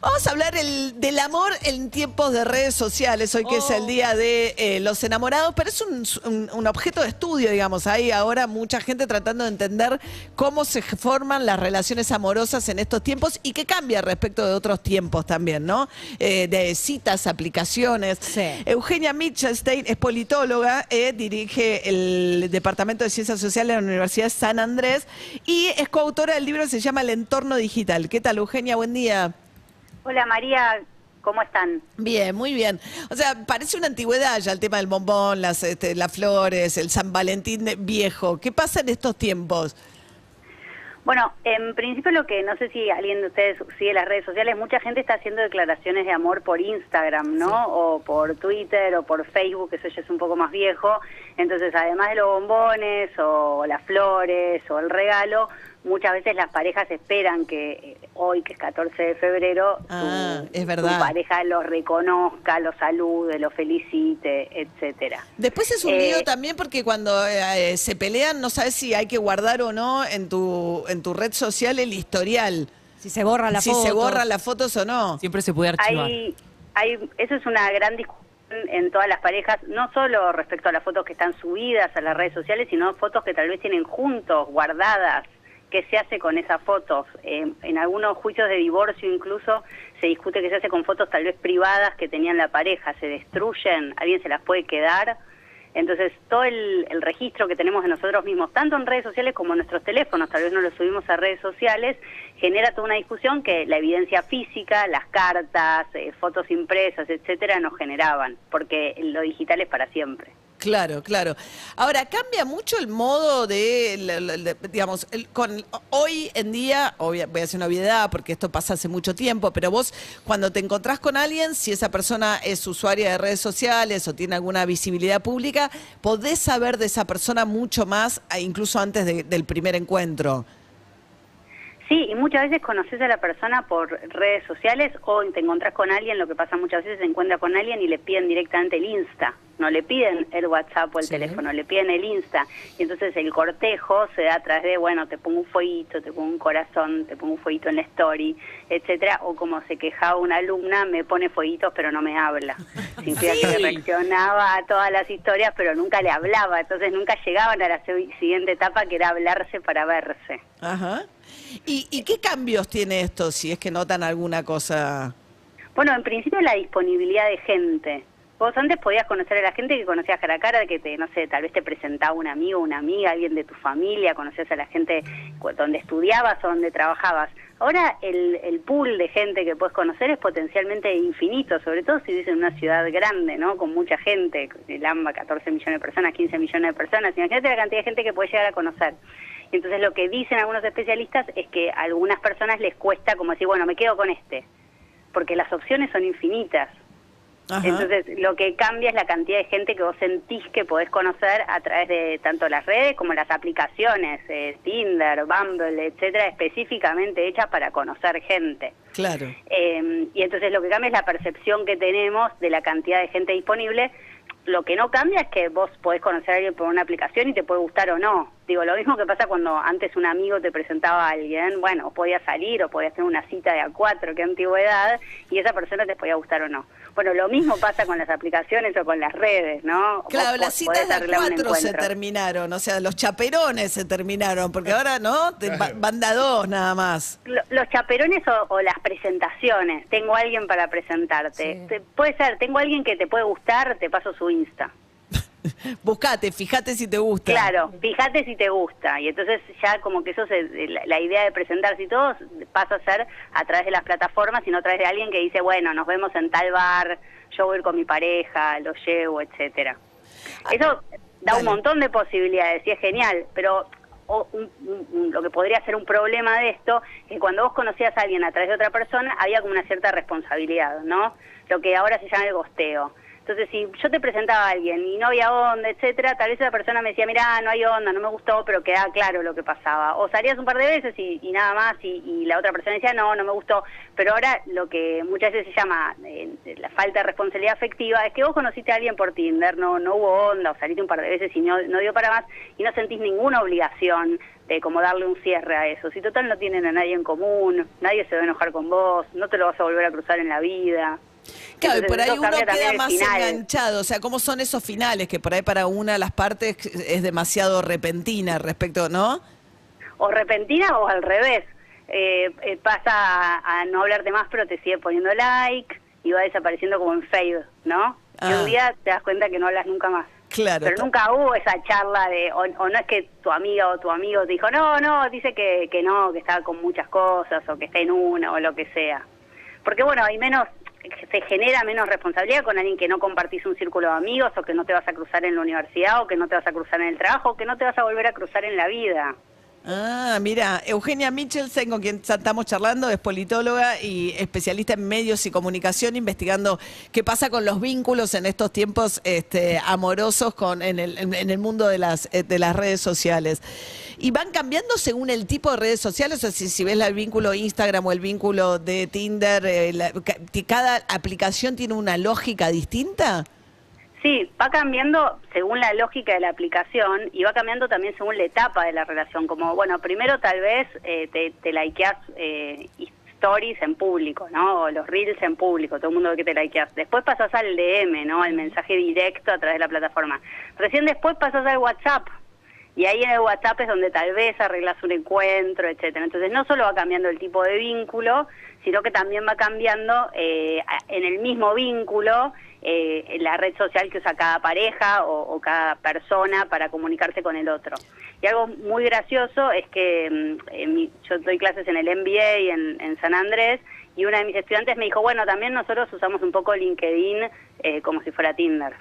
Vamos a hablar el- del amor en tiempos de redes sociales, hoy que es el día de eh, los enamorados, pero es un, un- un objeto de estudio, digamos. Hay ahora mucha gente tratando de entender cómo se forman las relaciones amorosas en estos tiempos y qué cambia respecto de otros tiempos también, ¿no? Eh, de citas, aplicaciones. Eugenia Mitchelstein es politóloga, eh, dirige el Departamento de Ciencias Sociales de la Universidad de San Andrés y es coautora del libro que se llama El entorno digital. ¿Qué tal, Eugenia? Buen día. Hola María, ¿cómo están? Bien, muy bien. O sea, parece una antigüedad ya el tema del bombón, las, este, las flores, el San Valentín viejo. ¿Qué pasa en estos tiempos? Bueno, en principio lo que no sé si alguien de ustedes sigue las redes sociales, mucha gente está haciendo declaraciones de amor por Instagram, ¿no? O por Twitter o por Facebook, eso ya es un poco más viejo. Entonces, además de los bombones o las flores o el regalo, muchas veces las parejas esperan que eh, hoy, que es 14 de febrero, Ah, su, es su verdad. pareja los reconozca, los salude, los felicite, etcétera. Después es un Eh, lío también porque cuando eh, se pelean no sabes si hay que guardar o no en tu, en tu red social el historial. Si se borra la si foto. se borran las fotos o no. Siempre se puede archivar. Hay, hay, eso es una gran discusión en todas las parejas, no solo respecto a las fotos que están subidas a las redes sociales, sino fotos que tal vez tienen juntos, guardadas. ¿Qué se hace con esas fotos? Eh, en algunos juicios de divorcio incluso se discute que se hace con fotos tal vez privadas que tenían la pareja, se destruyen, alguien se las puede quedar. Entonces, todo el, el registro que tenemos de nosotros mismos, tanto en redes sociales como en nuestros teléfonos, tal vez no lo subimos a redes sociales, genera toda una discusión que la evidencia física, las cartas, eh, fotos impresas, etcétera, no generaban, porque lo digital es para siempre. Claro, claro. Ahora, cambia mucho el modo de, digamos, con hoy en día, voy a hacer una obviedad porque esto pasa hace mucho tiempo, pero vos cuando te encontrás con alguien, si esa persona es usuaria de redes sociales o tiene alguna visibilidad pública, podés saber de esa persona mucho más, incluso antes de- del primer encuentro. Sí, y muchas veces conoces a la persona por redes sociales o te encontrás con alguien, lo que pasa muchas veces se encuentra con alguien y le piden directamente el Insta, no le piden el WhatsApp o el Sí. teléfono, le piden el Insta. Y entonces el cortejo se da a través de, bueno, te pongo un fueguito, te pongo un corazón, te pongo un fueguito en la story, etcétera, o como se quejaba una alumna, me pone fueguitos pero no me habla. Significa que reaccionaba a todas las historias pero nunca le hablaba, entonces nunca llegaban a la siguiente etapa que era hablarse para verse. Ajá. ¿Y, y qué cambios tiene esto si es que notan alguna cosa? Bueno, en principio la disponibilidad de gente. Vos antes podías conocer a la gente que conocías cara a cara, que te, no sé, tal vez te presentaba un amigo, una amiga, alguien de tu familia, conocías a la gente donde estudiabas o donde trabajabas. Ahora el, el pool de gente que puedes conocer es potencialmente infinito, sobre todo si vives en una ciudad grande, ¿no? Con mucha gente, el AMBA, 14 millones de personas, 15 millones de personas. Imagínate la cantidad de gente que puedes llegar a conocer. Entonces lo que dicen algunos especialistas es que a algunas personas les cuesta como decir, bueno, me quedo con este, porque las opciones son infinitas. Ajá. Entonces, lo que cambia es la cantidad de gente que vos sentís que podés conocer a través de tanto las redes como las aplicaciones, eh, Tinder, Bumble, etcétera, específicamente hechas para conocer gente. claro. Eh, y entonces lo que cambia es la percepción que tenemos de la cantidad de gente disponible. Lo que no cambia es que vos podés conocer a alguien por una aplicación y te puede gustar o no. Digo, lo mismo que pasa cuando antes un amigo te presentaba a alguien, bueno, podías salir o podías tener una cita de a cuatro, qué antigüedad, y esa persona te podía gustar o no. Bueno, lo mismo pasa con las aplicaciones o con las redes, ¿no? Claro, Vos las citas de a cuatro se terminaron, o sea, los chaperones se terminaron, porque ahora, ¿no? Te- ba- Van de a dos nada más. Lo- los chaperones o, o las presentaciones. Tengo a alguien para presentarte. Te- puede ser, tengo a alguien que te puede gustar, te paso su Insta. Buscate, fíjate si te gusta. Claro, fíjate si te gusta. Y entonces ya como que eso se, la, la idea de presentarse y todo pasa a ser a través de las plataformas y no a través de alguien que dice, bueno, nos vemos en tal bar, yo voy a ir con mi pareja, lo llevo, etcétera. Eso da Ah, dale. un montón de posibilidades y es genial, pero o un- un- un- lo que podría ser un problema de esto es que cuando vos conocías a alguien a través de otra persona había como una cierta responsabilidad, ¿no? Lo que ahora se llama el gosteo. Entonces, si yo te presentaba a alguien y no había onda, etcétera, tal vez esa persona me decía, mira, no hay onda, no me gustó, pero queda claro lo que pasaba. O salías un par de veces y, y nada más, y, y la otra persona decía, no, no me gustó. Pero ahora lo que muchas veces se llama eh, la falta de responsabilidad afectiva es que vos conociste a alguien por Tinder, no, no hubo onda, o saliste un par de veces y no, no dio para más, y no sentís ninguna obligación de como darle un cierre a eso. Si total no tienen a nadie en común, nadie se va a enojar con vos, no te lo vas a volver a cruzar en la vida. Claro, y por ahí uno queda más enganchado. O sea, ¿cómo son esos finales? Que por ahí para una de las partes es demasiado repentina respecto, ¿no? o repentina o al revés. Eh, eh, pasa a, a no hablarte más, pero te sigue poniendo like y va desapareciendo como en fade, ¿no? Y Ah. un día te das cuenta que no hablas nunca más. Claro. Pero nunca hubo esa charla de, o, o no es que tu amiga o tu amigo te dijo, no, no, dice que, que no, que está con muchas cosas o que está en una o lo que sea. Porque bueno, hay menos, se genera menos responsabilidad con alguien que no compartís un círculo de amigos o que no te vas a cruzar en la universidad o que no te vas a cruzar en el trabajo o que no te vas a volver a cruzar en la vida. Ah, mira, Eugenia Michelsen, con quien estamos charlando, es politóloga y especialista en medios y comunicación, investigando qué pasa con los vínculos en estos tiempos este, amorosos con, en, el, en- el mundo de las, eh, de las redes sociales. ¿Y van cambiando según el tipo de redes sociales? O sea, si, ves el vínculo Instagram o el vínculo de Tinder, eh, la- ca- ¿cada aplicación tiene una lógica distinta? Sí, va cambiando según la lógica de la aplicación y va cambiando también según la etapa de la relación. Como, bueno, primero tal vez eh, te, te likeás eh, stories en público, ¿no? O los reels en público, todo el mundo ve que te likeás. Después pasas al DM, ¿no? Al mensaje directo a través de la plataforma. Recién después pasas al WhatsApp. Y ahí en el WhatsApp es donde tal vez arreglas un encuentro, etcétera. Entonces no solo va cambiando el tipo de vínculo, sino que también va cambiando eh, en el mismo vínculo eh, la red social que usa cada pareja o, o cada persona para comunicarse con el otro. Y algo muy gracioso es que mm, mi- yo doy clases en el MBA en, en San Andrés y una de mis estudiantes me dijo, bueno, también nosotros usamos un poco LinkedIn eh, como si fuera Tinder.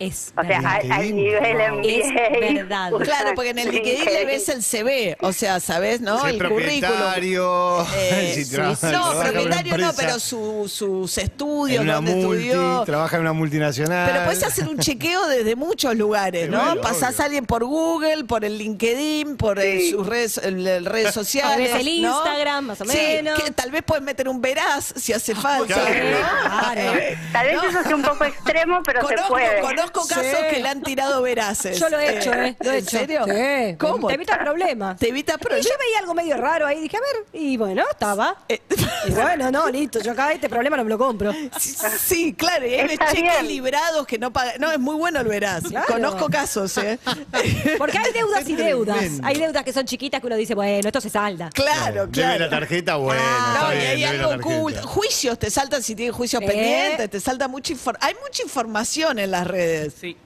Es O sea, verdad. LinkedIn, nivel wow. MBA. Es verdad. Claro, porque en el LinkedIn le ves el CV, o sea, ¿sabes? ¿No? El currículum. propietario, Eh, si sí, no, propietario no, pero su- sus estudios, donde multi, estudió. trabaja en una multinacional. Pero puedes hacer un chequeo desde muchos lugares, ¿no? bueno, Pasás obvio. a alguien por Google, por el LinkedIn, por sus redes, el- el redes sociales. El ¿no? Instagram, más o Sí, menos. que tal vez puedes meter un veraz si hace falta. Claro. ¿no? Claro. Eh, Tal vez ¿no? eso sea un poco extremo, pero se puede. conozco casos Sí. que le han tirado veraces. Yo lo he hecho, ¿eh? Lo he ¿En hecho. serio? Sí. ¿Cómo? Te evitas problemas. Te evitas Y problemas. yo veía algo medio raro ahí, dije, a ver, y bueno, estaba. Eh, Y bueno, no, listo, yo acá este problema no me lo compro. Sí, sí, claro, y hay Está cheques bien. librados que no pagan. No, es muy bueno el. Claro. Conozco casos, ¿eh? Porque hay deudas y deudas. Tremendo. Hay deudas que son chiquitas que uno dice, bueno, esto se salda. claro, Debe claro. la tarjeta, bueno. No, está y bien, hay debe la algo tarjeta. oculto. Juicios, te saltan si tienes juicios Eh. pendientes, te salta mucha información. Hay mucha información en las redes. Sí.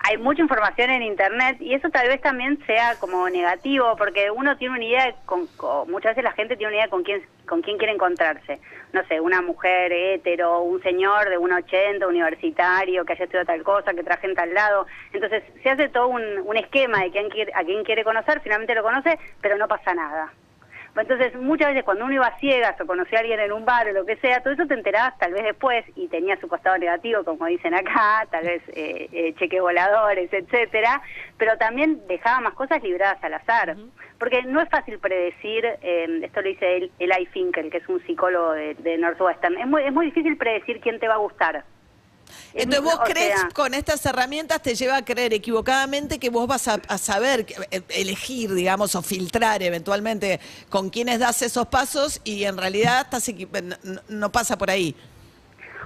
Hay mucha información en Internet y eso tal vez también sea como negativo, porque uno tiene una idea, de con, con- muchas veces la gente tiene una idea con quién, con quién quiere encontrarse. No sé, una mujer hetero, un señor de 1,80, universitario, que haya estudiado tal cosa, que traje en tal lado. Entonces se hace todo un, un esquema de quién quiere, a quién quiere conocer, finalmente lo conoce, pero no pasa nada. Entonces, muchas veces cuando uno iba a ciegas o conocía a alguien en un bar o lo que sea, todo eso te enterabas tal vez después y tenía su costado negativo, como dicen acá, tal vez eh, eh, cheques voladores, etcétera, pero también dejaba más cosas libradas al azar. Porque no es fácil predecir, eh, esto lo dice el- Eli Finkel, que es un psicólogo de, de Northwestern, es muy, es muy difícil predecir quién te va a gustar. Es Entonces vos o crees sea, con estas herramientas te lleva a creer equivocadamente que vos vas a, a saber, eh, elegir, digamos, o filtrar eventualmente con quiénes das esos pasos y en realidad estás no, no- no pasa por ahí.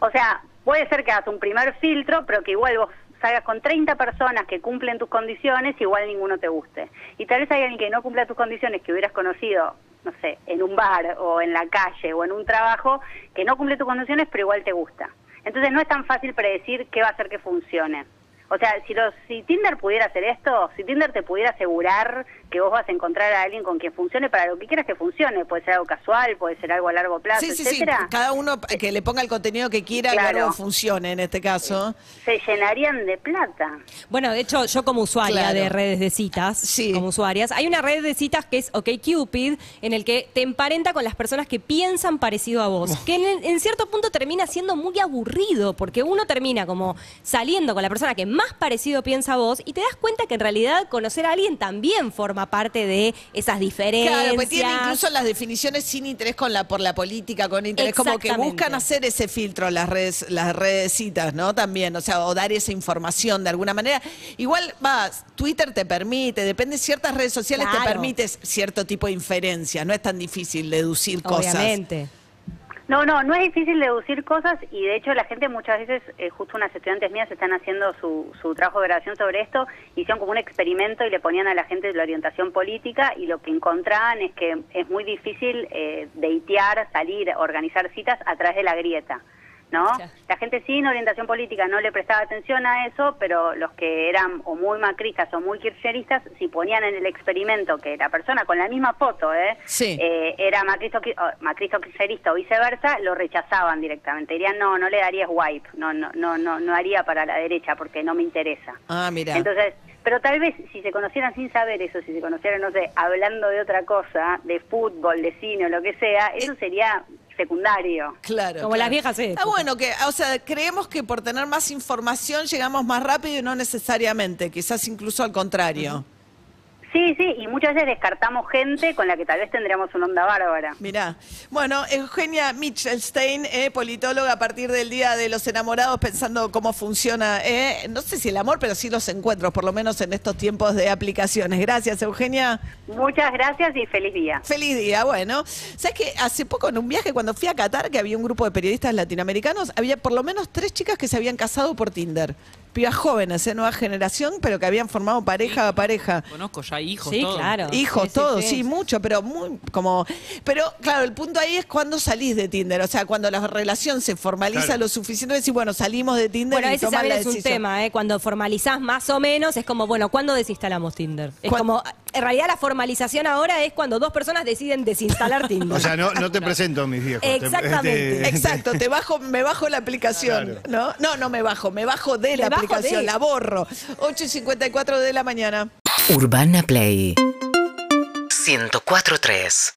O sea, puede ser que hagas un primer filtro, pero que igual vos salgas con 30 personas que cumplen tus condiciones, igual ninguno te guste. Y tal vez hay alguien que no cumpla tus condiciones, que hubieras conocido, no sé, en un bar o en la calle o en un trabajo, que no cumple tus condiciones, pero igual te gusta. Entonces no es tan fácil predecir qué va a hacer que funcione. O sea, si, los, si Tinder pudiera hacer esto, si Tinder te pudiera asegurar que vos vas a encontrar a alguien con quien funcione para lo que quieras que funcione, puede ser algo casual, puede ser algo a largo plazo, Sí, sí, sí. etcétera, Cada uno que le ponga el contenido que quiera y Claro. algo funcione en este caso. se llenarían de plata. Bueno, de hecho, yo como usuaria Claro. de redes de citas, Sí. como usuarias, hay una red de citas que es OkCupid, en el que te emparenta con las personas que piensan parecido a vos, que en, en cierto punto termina siendo muy aburrido, porque uno termina como saliendo con la persona que más parecido piensa a vos y te das cuenta que en realidad conocer a alguien también forma parte de esas diferencias. Claro, pues tiene incluso las definiciones sin interés con la por la política, con interés, como que buscan hacer ese filtro las redes, las redes citas, ¿no? También, o sea, o dar esa información de alguna manera. Igual, va, Twitter te permite, depende, ciertas redes sociales te permites cierto tipo de inferencias, no es tan difícil deducir cosas. Obviamente. No, no, no es difícil deducir cosas y de hecho la gente muchas veces, eh, justo unas estudiantes mías están haciendo su, su trabajo de grabación sobre esto, hicieron como un experimento y le ponían a la gente la orientación política y lo que encontraban es que es muy difícil eh, deitear, salir, organizar citas a través de la grieta. ¿No? La gente sin orientación política no le prestaba atención a eso, pero los que eran o muy macristas o muy kirchneristas, si ponían en el experimento que la persona con la misma foto, ¿eh? Sí. eh, era macristo, macristo kirchnerista o viceversa, lo rechazaban directamente. Dirían, no, no le daría swipe, no, no, no, no, no haría para la derecha porque no me interesa. Ah, mira. Entonces, pero tal vez si se conocieran sin saber eso, si se conocieran, no sé, hablando de otra cosa, de fútbol, de cine o lo que sea, eso sería secundario. Claro. Como claro. las viejas épocas. Ah, bueno, que, o sea, creemos que por tener más información llegamos más rápido y no necesariamente, quizás incluso al contrario. Sí, sí, y muchas veces descartamos gente con la que tal vez tendríamos una onda bárbara. Mirá. Bueno, Eugenia Michelstein, eh, politóloga a partir del Día de los Enamorados, pensando cómo funciona, eh, no sé si el amor, pero sí los encuentros, por lo menos en estos tiempos de aplicaciones. Gracias, Eugenia. Muchas gracias y feliz día. Feliz día. Bueno, ¿sabes que Hace poco en un viaje, cuando fui a Qatar, que había un grupo de periodistas latinoamericanos, había por lo menos tres chicas que se habían casado por Tinder. Pibas jóvenes, ¿eh? nueva generación, pero que habían formado pareja a pareja. Conozco ya hijos, Sí, todo. claro. Hijos, Sí, sí, todos, sí. sí, mucho, pero muy como. Pero claro, el punto ahí es cuando salís de Tinder. O sea, cuando la relación se formaliza Claro. lo suficiente, decir, bueno, salimos de Tinder Bueno, y tomás la es un decisión. tema, ¿eh? Cuando formalizás más o menos, es como, bueno, ¿cuándo desinstalamos Tinder? Es como, en realidad la formalización ahora es cuando dos personas deciden desinstalar Tinder. O sea, no, no te presento a mis viejos. te- Exactamente. este- Exacto, te bajo, me bajo la aplicación, ¿no? No, no me bajo, me bajo de la bajo aplicación, de. la borro. 8 y 54 de la mañana. Urbana Play 104.3